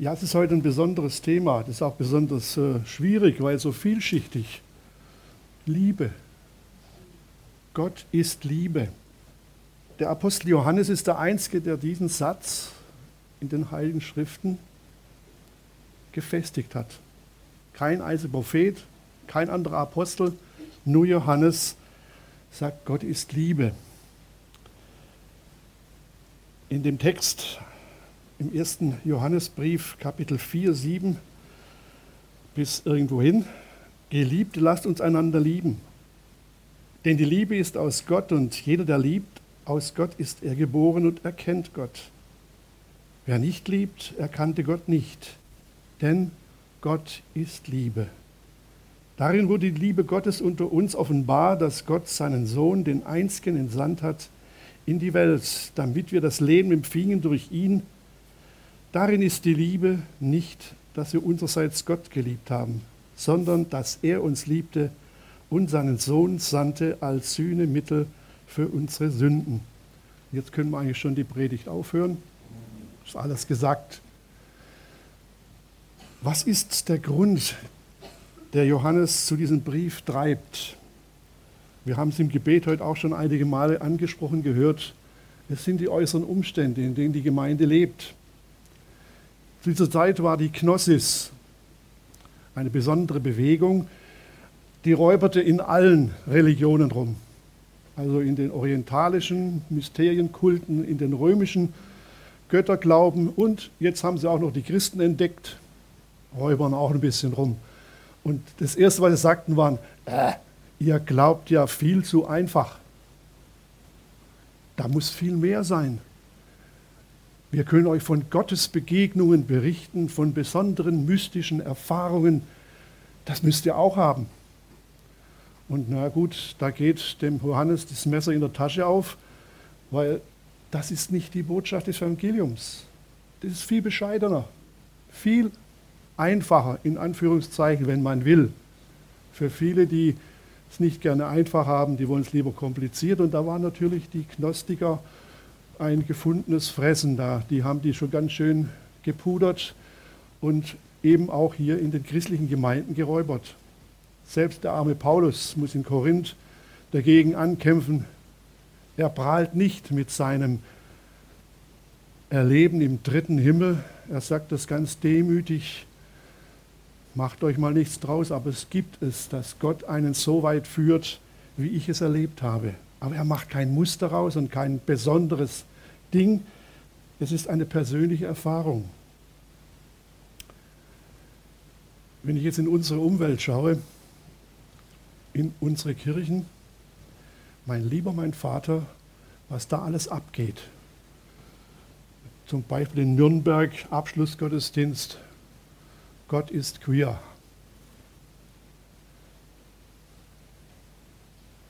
Ja, es ist heute ein besonderes Thema. Das ist auch besonders äh, schwierig, weil so vielschichtig. Liebe. Gott ist Liebe. Der Apostel Johannes ist der Einzige, der diesen Satz in den Heiligen Schriften gefestigt hat. Kein einziger Prophet, kein anderer Apostel, nur Johannes sagt, Gott ist Liebe. In dem Text im ersten Johannesbrief, Kapitel 4, 7 bis irgendwo hin, Geliebte, lasst uns einander lieben. Denn die Liebe ist aus Gott und jeder, der liebt, aus Gott ist er geboren und erkennt Gott. Wer nicht liebt, erkannte Gott nicht, denn Gott ist Liebe. Darin wurde die Liebe Gottes unter uns offenbar, dass Gott seinen Sohn, den einzigen, entsandt hat in die Welt, damit wir das Leben empfingen durch ihn. Darin ist die Liebe nicht, dass wir unsererseits Gott geliebt haben, sondern dass er uns liebte und seinen Sohn sandte als Sühnemittel für unsere Sünden. Jetzt können wir eigentlich schon die Predigt aufhören. Ist alles gesagt. Was ist der Grund, der Johannes zu diesem Brief treibt? Wir haben es im Gebet heute auch schon einige Male angesprochen gehört. Es sind die äußeren Umstände, in denen die Gemeinde lebt. Zu dieser Zeit war die Knossis eine besondere Bewegung, die räuberte in allen Religionen rum. Also in den orientalischen Mysterienkulten, in den römischen Götterglauben und jetzt haben sie auch noch die Christen entdeckt, räubern auch ein bisschen rum. Und das Erste, was sie sagten, waren, äh, Ihr glaubt ja viel zu einfach. Da muss viel mehr sein. Wir können euch von Gottes Begegnungen berichten, von besonderen mystischen Erfahrungen. Das müsst ihr auch haben. Und na gut, da geht dem Johannes das Messer in der Tasche auf, weil das ist nicht die Botschaft des Evangeliums. Das ist viel bescheidener, viel einfacher, in Anführungszeichen, wenn man will. Für viele, die es nicht gerne einfach haben, die wollen es lieber kompliziert. Und da waren natürlich die Gnostiker ein gefundenes Fressen da. Die haben die schon ganz schön gepudert und eben auch hier in den christlichen Gemeinden geräubert. Selbst der arme Paulus muss in Korinth dagegen ankämpfen. Er prahlt nicht mit seinem Erleben im dritten Himmel. Er sagt das ganz demütig. Macht euch mal nichts draus, aber es gibt es, dass Gott einen so weit führt, wie ich es erlebt habe. Aber er macht kein Muster raus und kein besonderes Ding. Es ist eine persönliche Erfahrung. Wenn ich jetzt in unsere Umwelt schaue, in unsere Kirchen, mein lieber mein Vater, was da alles abgeht. Zum Beispiel in Nürnberg Abschlussgottesdienst, Gott ist queer.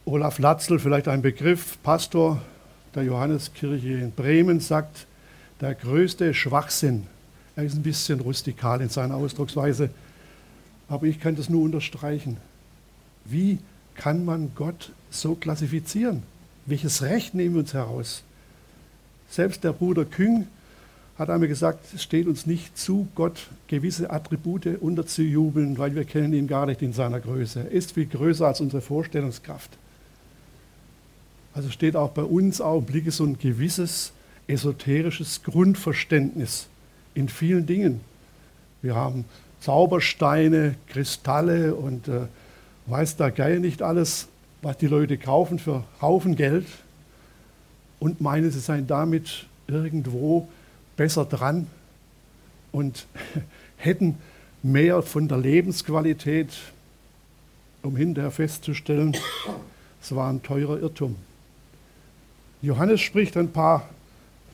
Olaf Latzel, vielleicht ein Begriff, Pastor der Johanneskirche in Bremen, sagt, der größte Schwachsinn, er ist ein bisschen rustikal in seiner Ausdrucksweise, aber ich kann das nur unterstreichen. Wie kann man Gott so klassifizieren? Welches Recht nehmen wir uns heraus? Selbst der Bruder Küng hat einmal gesagt, es steht uns nicht zu, Gott gewisse Attribute unterzujubeln, weil wir kennen ihn gar nicht in seiner Größe. Er ist viel größer als unsere Vorstellungskraft. Also steht auch bei uns Augenblicke so ein gewisses esoterisches Grundverständnis in vielen Dingen. Wir haben Zaubersteine, Kristalle und äh, weiß der Geier nicht alles, was die Leute kaufen für Haufen Geld und meinen, sie seien damit irgendwo besser dran und hätten mehr von der Lebensqualität, um hinterher festzustellen, es war ein teurer Irrtum. Johannes spricht ein paar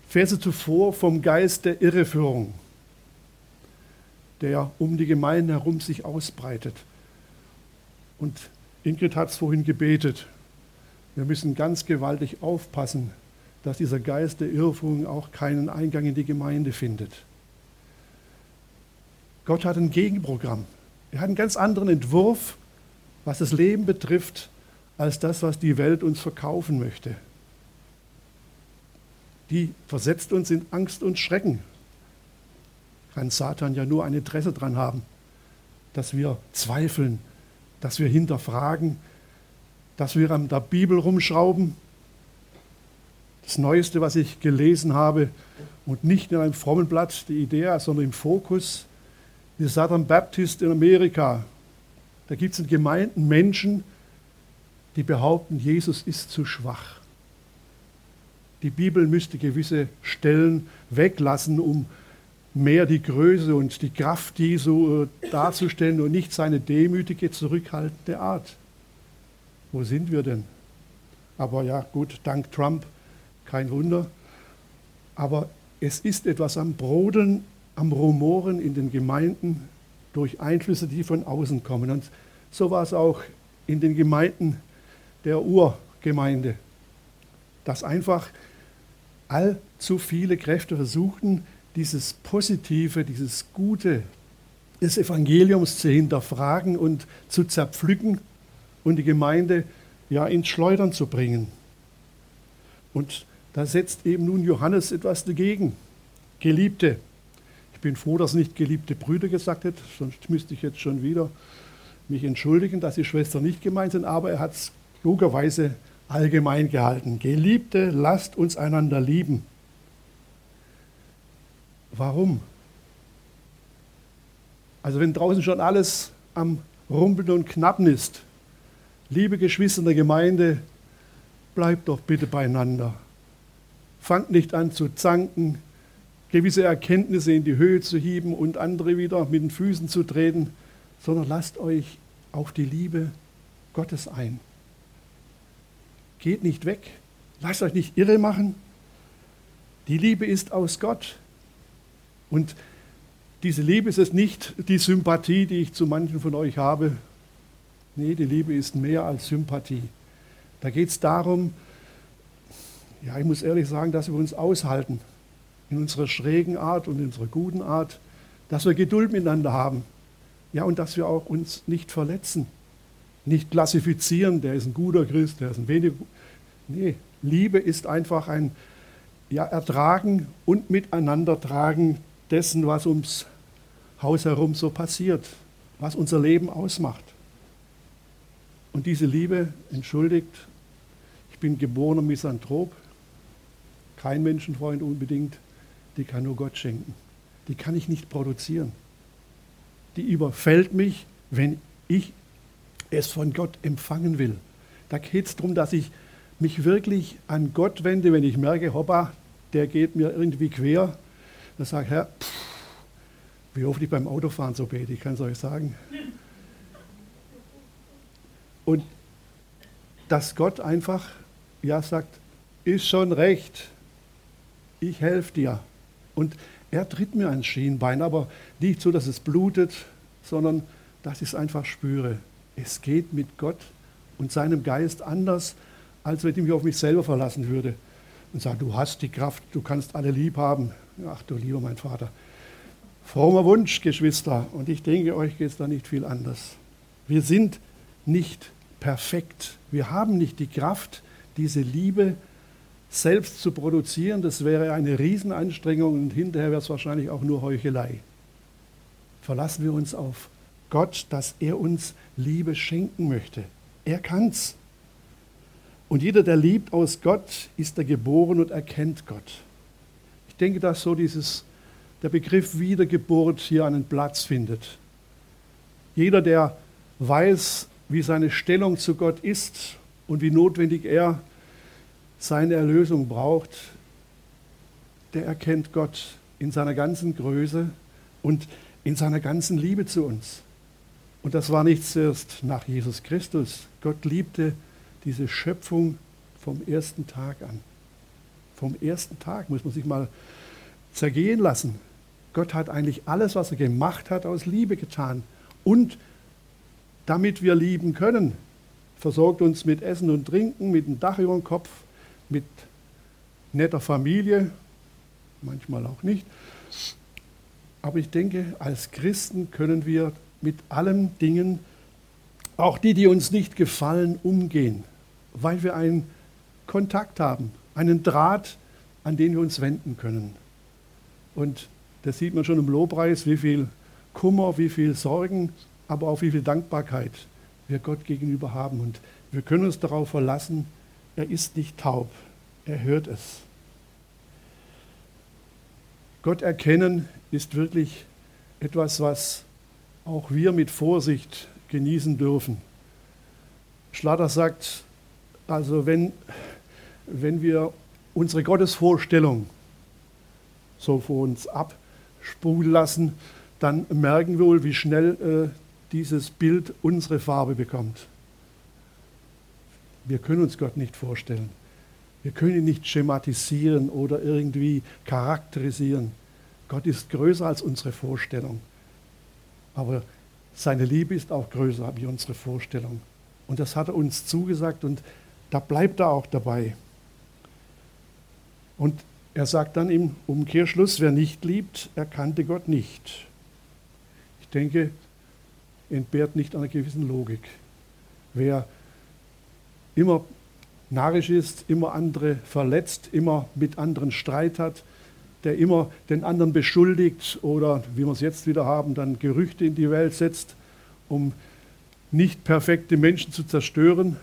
Verse zuvor vom Geist der Irreführung, der um die Gemeinde herum sich ausbreitet. Und Ingrid hat es vorhin gebetet. Wir müssen ganz gewaltig aufpassen, dass dieser Geist der Irrführung auch keinen Eingang in die Gemeinde findet. Gott hat ein Gegenprogramm. Er hat einen ganz anderen Entwurf, was das Leben betrifft, als das, was die Welt uns verkaufen möchte. Die versetzt uns in Angst und Schrecken. kann Satan ja nur ein Interesse daran haben, dass wir zweifeln, dass wir hinterfragen, dass wir an der Bibel rumschrauben. Das Neueste, was ich gelesen habe, und nicht in einem frommen Blatt, die Idee, sondern im Fokus, die Southern Baptist in Amerika. Da gibt es in Gemeinden Menschen, die behaupten, Jesus ist zu schwach. Die Bibel müsste gewisse Stellen weglassen, um mehr die Größe und die Kraft Jesu äh, darzustellen und nicht seine demütige, zurückhaltende Art. Wo sind wir denn? Aber ja, gut, dank Trump, kein Wunder. Aber es ist etwas am Brodeln, am Rumoren in den Gemeinden durch Einflüsse, die von außen kommen. Und so war es auch in den Gemeinden der Urgemeinde, dass einfach allzu viele Kräfte versuchten, dieses Positive, dieses Gute des Evangeliums zu hinterfragen und zu zerpflücken und die Gemeinde ja ins Schleudern zu bringen. Und da setzt eben nun Johannes etwas dagegen. Geliebte. Ich bin froh, dass nicht geliebte Brüder gesagt hat, sonst müsste ich jetzt schon wieder mich entschuldigen, dass die Schwestern nicht gemeint sind, aber er hat es klugerweise allgemein gehalten. Geliebte, lasst uns einander lieben. Warum? Also wenn draußen schon alles am Rumpeln und Knappen ist, liebe Geschwister in der Gemeinde, bleibt doch bitte beieinander. Fangt nicht an zu zanken, gewisse Erkenntnisse in die Höhe zu hieben und andere wieder mit den Füßen zu treten, sondern lasst euch auf die Liebe Gottes ein. Geht nicht weg, lasst euch nicht irre machen. Die Liebe ist aus Gott. Und diese Liebe ist es nicht die Sympathie, die ich zu manchen von euch habe. Nee, die Liebe ist mehr als Sympathie. Da geht es darum, ja, ich muss ehrlich sagen, dass wir uns aushalten in unserer schrägen Art und in unserer guten Art, dass wir Geduld miteinander haben. Ja, und dass wir auch uns nicht verletzen, nicht klassifizieren, der ist ein guter Christ, der ist ein weniger. Nee, Liebe ist einfach ein ja, Ertragen und Miteinandertragen dessen, was ums Haus herum so passiert, was unser Leben ausmacht. Und diese Liebe, entschuldigt, ich bin geborener Misanthrop, kein Menschenfreund unbedingt, die kann nur Gott schenken. Die kann ich nicht produzieren. Die überfällt mich, wenn ich es von Gott empfangen will. Da geht es darum, dass ich mich wirklich an Gott wende, wenn ich merke, hoppa, der geht mir irgendwie quer. Dann sage ich, Herr, pff, wie oft ich beim Autofahren so bete, ich kann es euch sagen. Und dass Gott einfach ja sagt, ist schon recht, ich helfe dir. Und er tritt mir ein Schienbein, aber nicht so, dass es blutet, sondern dass ich es einfach spüre. Es geht mit Gott und seinem Geist anders, als wenn ich mich auf mich selber verlassen würde und sage, du hast die Kraft, du kannst alle lieb haben. Ach du lieber mein Vater. Frommer Wunsch, Geschwister, und ich denke, euch geht es da nicht viel anders. Wir sind nicht perfekt. Wir haben nicht die Kraft, diese Liebe selbst zu produzieren, das wäre eine Riesenanstrengung und hinterher wäre es wahrscheinlich auch nur Heuchelei. Verlassen wir uns auf Gott, dass er uns Liebe schenken möchte. Er kann's. Und jeder, der liebt aus Gott, ist er geboren und erkennt Gott. Ich denke, dass so dieses, der Begriff Wiedergeburt hier einen Platz findet. Jeder, der weiß, wie seine Stellung zu Gott ist und wie notwendig er seine Erlösung braucht, der erkennt Gott in seiner ganzen Größe und in seiner ganzen Liebe zu uns. Und das war nicht zuerst nach Jesus Christus. Gott liebte diese Schöpfung vom ersten Tag an. Vom ersten Tag muss man sich mal zergehen lassen. Gott hat eigentlich alles, was er gemacht hat, aus Liebe getan. Und damit wir lieben können, versorgt uns mit Essen und Trinken, mit einem Dach über dem Kopf, mit netter Familie, manchmal auch nicht. Aber ich denke, als Christen können wir mit allen Dingen, auch die, die uns nicht gefallen, umgehen, weil wir einen Kontakt haben, einen Draht, an den wir uns wenden können. Und Das sieht man schon im Lobpreis, wie viel Kummer, wie viel Sorgen, aber auch wie viel Dankbarkeit wir Gott gegenüber haben. Und wir können uns darauf verlassen, er ist nicht taub, er hört es. Gott erkennen ist wirklich etwas, was auch wir mit Vorsicht genießen dürfen. Schlatter sagt, also wenn, wenn wir unsere Gottesvorstellung so vor uns abspulen lassen, dann merken wir wohl, wie schnell äh, dieses Bild unsere Farbe bekommt. Wir können uns Gott nicht vorstellen. Wir können ihn nicht schematisieren oder irgendwie charakterisieren. Gott ist größer als unsere Vorstellung. Aber seine Liebe ist auch größer wie unsere Vorstellung. Und das hat er uns zugesagt und da bleibt er auch dabei. Und er sagt dann im Umkehrschluss, wer nicht liebt, erkannte Gott nicht. Ich denke, entbehrt nicht einer gewissen Logik. Wer immer narrisch ist, immer andere verletzt, immer mit anderen Streit hat, der immer den anderen beschuldigt oder, wie wir es jetzt wieder haben, dann Gerüchte in die Welt setzt, um nicht perfekte Menschen zu zerstören.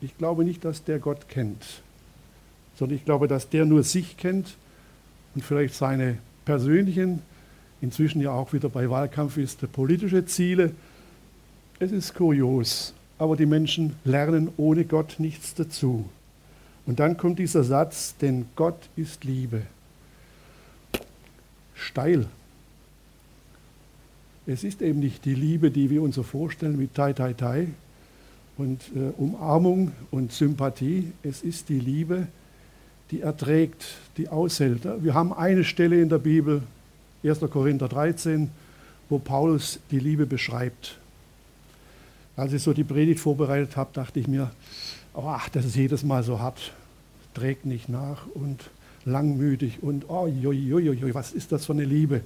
Ich glaube nicht, dass der Gott kennt, sondern ich glaube, dass der nur sich kennt und vielleicht seine persönlichen inzwischen ja auch wieder bei Wahlkampf ist, politische Ziele. Es ist kurios, aber die Menschen lernen ohne Gott nichts dazu. Und dann kommt dieser Satz, denn Gott ist Liebe. Steil. Es ist eben nicht die Liebe, die wir uns so vorstellen mit Tai Tai Tai und äh, Umarmung und Sympathie. Es ist die Liebe, die erträgt, die aushält. Wir haben eine Stelle in der Bibel, 1. Korinther 13, wo Paulus die Liebe beschreibt. Als ich so die Predigt vorbereitet habe, dachte ich mir, ach, das ist jedes Mal so hart, trägt nicht nach und langmütig und oh, joi, joi, joi, was ist das für eine Liebe?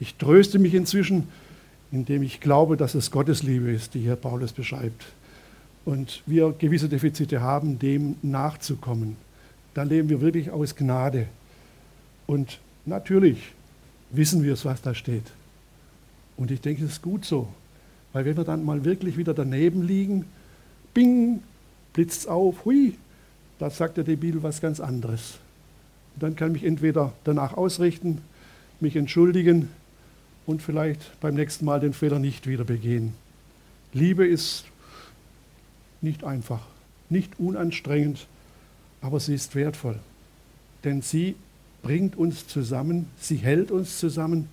Ich tröste mich inzwischen, indem ich glaube, dass es Gottes Liebe ist, die hier Paulus beschreibt. Und wir gewisse Defizite haben, dem nachzukommen. Dann leben wir wirklich aus Gnade. Und natürlich wissen wir es, was da steht. Und ich denke, es ist gut so. Weil wenn wir dann mal wirklich wieder daneben liegen, bing, blitzt auf, hui, da sagt ja die Bibel was ganz anderes. Und dann kann ich mich entweder danach ausrichten, mich entschuldigen und vielleicht beim nächsten Mal den Fehler nicht wieder begehen. Liebe ist nicht einfach, nicht unanstrengend, aber sie ist wertvoll. Denn sie bringt uns zusammen, sie hält uns zusammen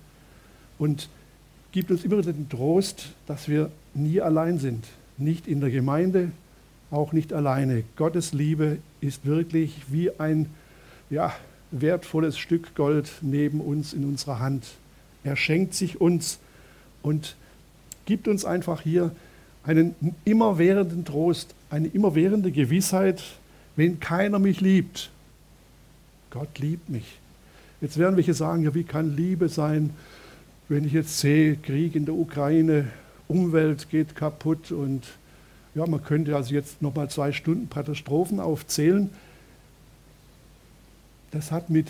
und gibt uns immer den Trost, dass wir nie allein sind. Nicht in der Gemeinde, auch nicht alleine. Gottes Liebe ist wirklich wie ein ja, wertvolles Stück Gold neben uns in unserer Hand. Er schenkt sich uns und gibt uns einfach hier einen immerwährenden Trost, eine immerwährende Gewissheit, wenn keiner mich liebt, Gott liebt mich. Jetzt werden welche sagen, ja, wie kann Liebe sein, wenn ich jetzt sehe, Krieg in der Ukraine, Umwelt geht kaputt und ja, man könnte also jetzt nochmal zwei Stunden Katastrophen aufzählen. Das hat mit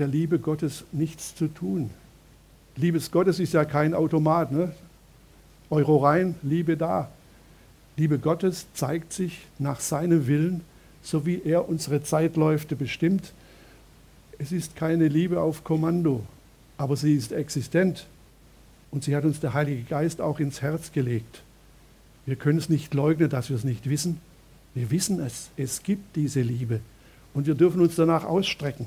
der Liebe Gottes nichts zu tun. Liebes Gottes ist ja kein Automat. Ne? Euro rein, Liebe da. Liebe Gottes zeigt sich nach seinem Willen, so wie er unsere Zeitläufe bestimmt. Es ist keine Liebe auf Kommando, aber sie ist existent. Und sie hat uns der Heilige Geist auch ins Herz gelegt. Wir können es nicht leugnen, dass wir es nicht wissen. Wir wissen es. Es gibt diese Liebe. Und wir dürfen uns danach ausstrecken.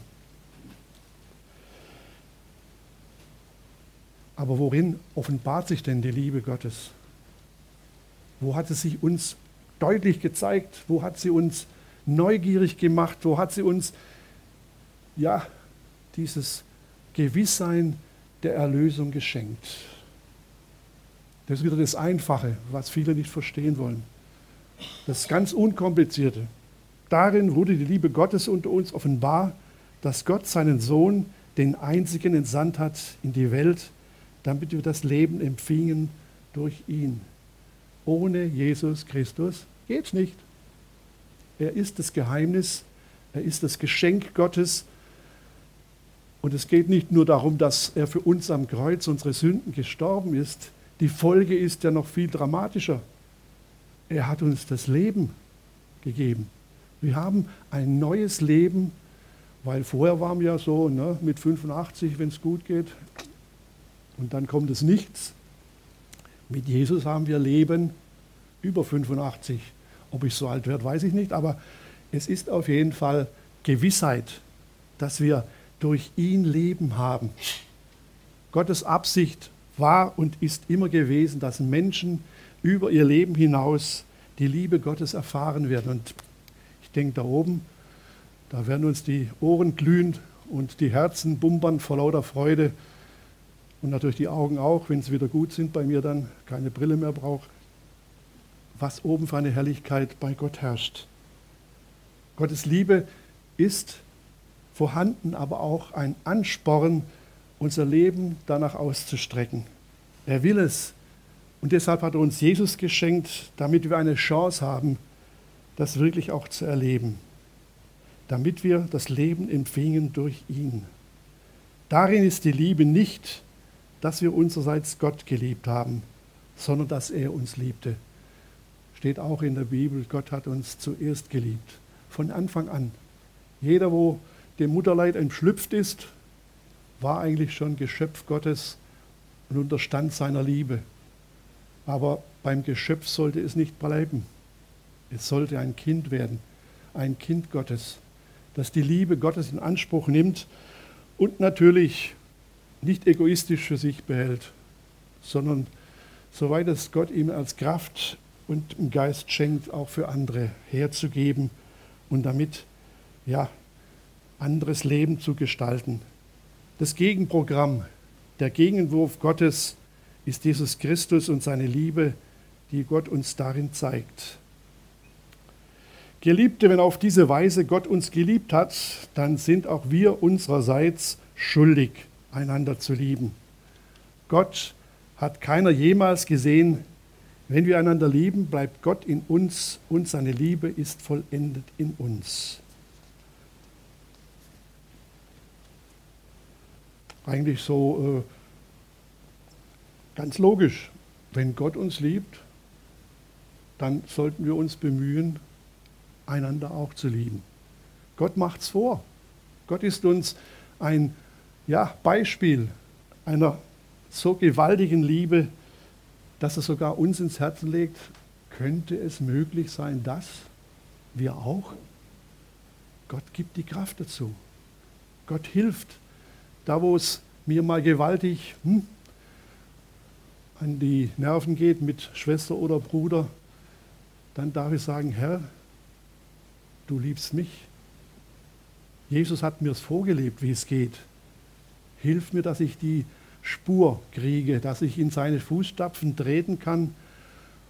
Aber worin offenbart sich denn die Liebe Gottes? Wo hat sie sich uns deutlich gezeigt? Wo hat sie uns neugierig gemacht? Wo hat sie uns ja, dieses Gewisssein der Erlösung geschenkt. Das ist wieder das Einfache, was viele nicht verstehen wollen. Das ganz Unkomplizierte. Darin wurde die Liebe Gottes unter uns offenbar, dass Gott seinen Sohn, den einzigen, entsandt hat in die Welt, damit wir das Leben empfingen durch ihn. Ohne Jesus Christus geht es nicht. Er ist das Geheimnis, er ist das Geschenk Gottes, Und es geht nicht nur darum, dass er für uns am Kreuz unsere Sünden gestorben ist. Die Folge ist ja noch viel dramatischer. Er hat uns das Leben gegeben. Wir haben ein neues Leben, weil vorher waren wir ja so ne, mit 85, wenn es gut geht, und dann kommt es nichts. Mit Jesus haben wir Leben über 85. Ob ich so alt werde, weiß ich nicht, aber es ist auf jeden Fall Gewissheit, dass wir durch ihn Leben haben. Gottes Absicht war und ist immer gewesen, dass Menschen über ihr Leben hinaus die Liebe Gottes erfahren werden. Und ich denke, da oben, da werden uns die Ohren glühen und die Herzen bumbern vor lauter Freude und natürlich die Augen auch, wenn sie wieder gut sind, bei mir dann keine Brille mehr brauche. Was oben für eine Herrlichkeit bei Gott herrscht. Gottes Liebe ist vorhanden, aber auch ein Ansporn, unser Leben danach auszustrecken. Er will es. Und deshalb hat er uns Jesus geschenkt, damit wir eine Chance haben, das wirklich auch zu erleben. Damit wir das Leben empfingen durch ihn. Darin ist die Liebe nicht, dass wir unsererseits Gott geliebt haben, sondern dass er uns liebte. Steht auch in der Bibel, Gott hat uns zuerst geliebt, von Anfang an. Jeder, wo dem Mutterleid entschlüpft ist, war eigentlich schon Geschöpf Gottes und unterstand seiner Liebe. Aber beim Geschöpf sollte es nicht bleiben. Es sollte ein Kind werden, ein Kind Gottes, das die Liebe Gottes in Anspruch nimmt und natürlich nicht egoistisch für sich behält, sondern soweit es Gott ihm als Kraft und im Geist schenkt, auch für andere herzugeben und damit ja anderes Leben zu gestalten. Das Gegenprogramm, der Gegenwurf Gottes ist Jesus Christus und seine Liebe, die Gott uns darin zeigt. Geliebte, wenn auf diese Weise Gott uns geliebt hat, dann sind auch wir unsererseits schuldig einander zu lieben. Gott hat keiner jemals gesehen, wenn wir einander lieben, bleibt Gott in uns und seine Liebe ist vollendet in uns. Eigentlich so äh, ganz logisch. Wenn Gott uns liebt, dann sollten wir uns bemühen, einander auch zu lieben. Gott macht's vor. Gott ist uns ein ja, Beispiel einer so gewaltigen Liebe, dass er sogar uns ins Herzen legt, könnte es möglich sein, dass wir auch? Gott gibt die Kraft dazu. Gott hilft. Da, wo es mir mal gewaltig hm, an die Nerven geht mit Schwester oder Bruder, dann darf ich sagen, Herr, du liebst mich. Jesus hat mir es vorgelebt, wie es geht. Hilf mir, dass ich die Spur kriege, dass ich in seine Fußstapfen treten kann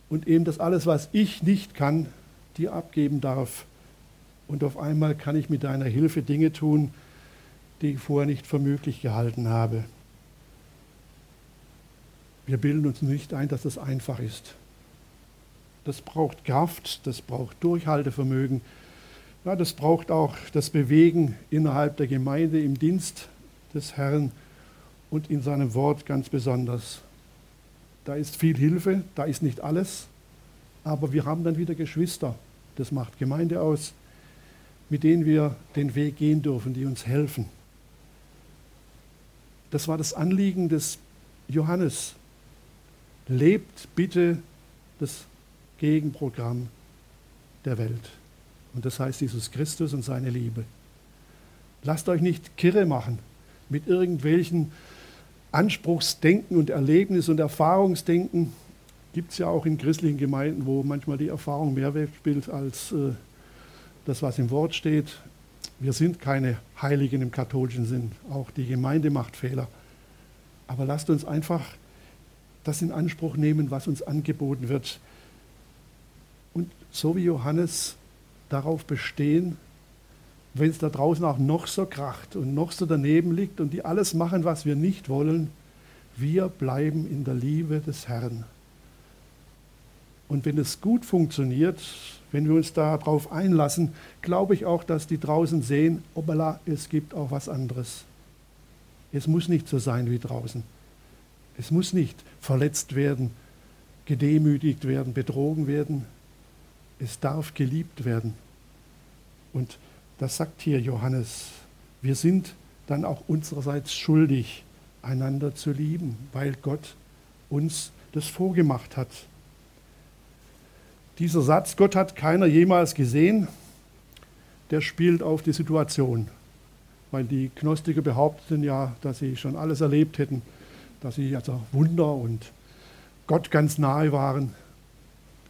und eben das alles, was ich nicht kann, dir abgeben darf. Und auf einmal kann ich mit deiner Hilfe Dinge tun, die ich vorher nicht für möglich gehalten habe. Wir bilden uns nicht ein, dass das einfach ist. Das braucht Kraft, das braucht Durchhaltevermögen. Ja, das braucht auch das Bewegen innerhalb der Gemeinde im Dienst des Herrn und in seinem Wort ganz besonders. Da ist viel Hilfe, da ist nicht alles, aber wir haben dann wieder Geschwister, das macht Gemeinde aus, mit denen wir den Weg gehen dürfen, die uns helfen. Das war das Anliegen des Johannes. Lebt bitte das Gegenprogramm der Welt. Und das heißt Jesus Christus und seine Liebe. Lasst euch nicht kirre machen mit irgendwelchen Anspruchsdenken und Erlebnis- und Erfahrungsdenken. Gibt es ja auch in christlichen Gemeinden, wo manchmal die Erfahrung mehr spielt als äh, das, was im Wort steht. Wir sind keine Heiligen im katholischen Sinn. Auch die Gemeinde macht Fehler. Aber lasst uns einfach das in Anspruch nehmen, was uns angeboten wird. Und so wie Johannes darauf bestehen, wenn es da draußen auch noch so kracht und noch so daneben liegt und die alles machen, was wir nicht wollen, wir bleiben in der Liebe des Herrn. Und wenn es gut funktioniert, wenn wir uns darauf einlassen, glaube ich auch, dass die draußen sehen, obala, es gibt auch was anderes. Es muss nicht so sein wie draußen. Es muss nicht verletzt werden, gedemütigt werden, betrogen werden. Es darf geliebt werden. Und das sagt hier Johannes. Wir sind dann auch unsererseits schuldig, einander zu lieben, weil Gott uns das vorgemacht hat. Dieser Satz, Gott hat keiner jemals gesehen, der spielt auf die Situation. Weil die Gnostiker behaupten ja, dass sie schon alles erlebt hätten, dass sie also Wunder und Gott ganz nahe waren.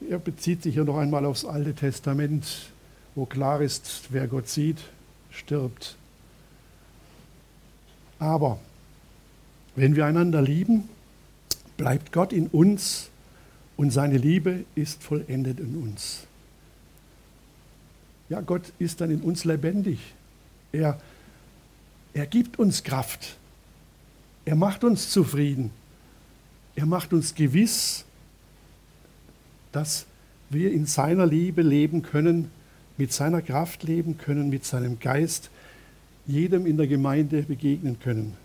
Er bezieht sich hier noch einmal aufs Alte Testament, wo klar ist, wer Gott sieht, stirbt. Aber wenn wir einander lieben, bleibt Gott in uns und seine Liebe ist vollendet in uns. Ja, Gott ist dann in uns lebendig. Er, er gibt uns Kraft. Er macht uns zufrieden. Er macht uns gewiss, dass wir in seiner Liebe leben können, mit seiner Kraft leben können, mit seinem Geist, jedem in der Gemeinde begegnen können.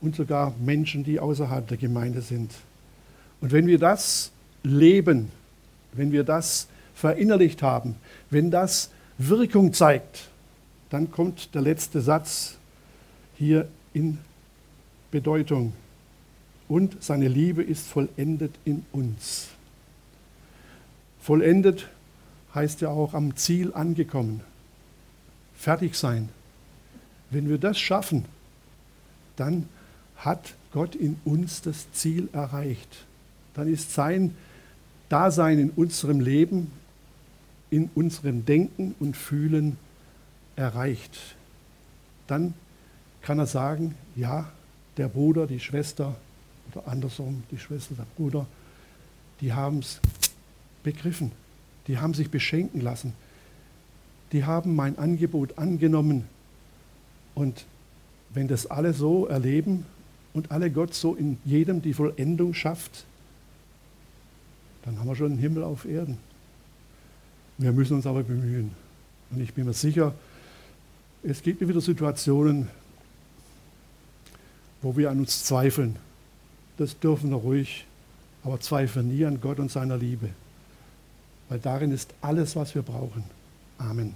Und sogar Menschen, die außerhalb der Gemeinde sind. Und wenn wir das leben, wenn wir das verinnerlicht haben, wenn das Wirkung zeigt, dann kommt der letzte Satz hier in Bedeutung. Und seine Liebe ist vollendet in uns. Vollendet heißt ja auch am Ziel angekommen. Fertig sein. Wenn wir das schaffen, dann hat Gott in uns das Ziel erreicht. Dann ist sein Dasein in unserem Leben, in unserem Denken und Fühlen erreicht. Dann kann er sagen, ja, der Bruder, die Schwester oder andersrum, die Schwester, der Bruder, die haben es begriffen, die haben sich beschenken lassen, die haben mein Angebot angenommen. Und wenn das alle so erleben und alle Gott so in jedem die Vollendung schafft, dann haben wir schon einen Himmel auf Erden. Wir müssen uns aber bemühen. Und ich bin mir sicher, es gibt wieder Situationen, wo wir an uns zweifeln. Das dürfen wir ruhig, aber zweifeln nie an Gott und seiner Liebe. Weil darin ist alles, was wir brauchen. Amen.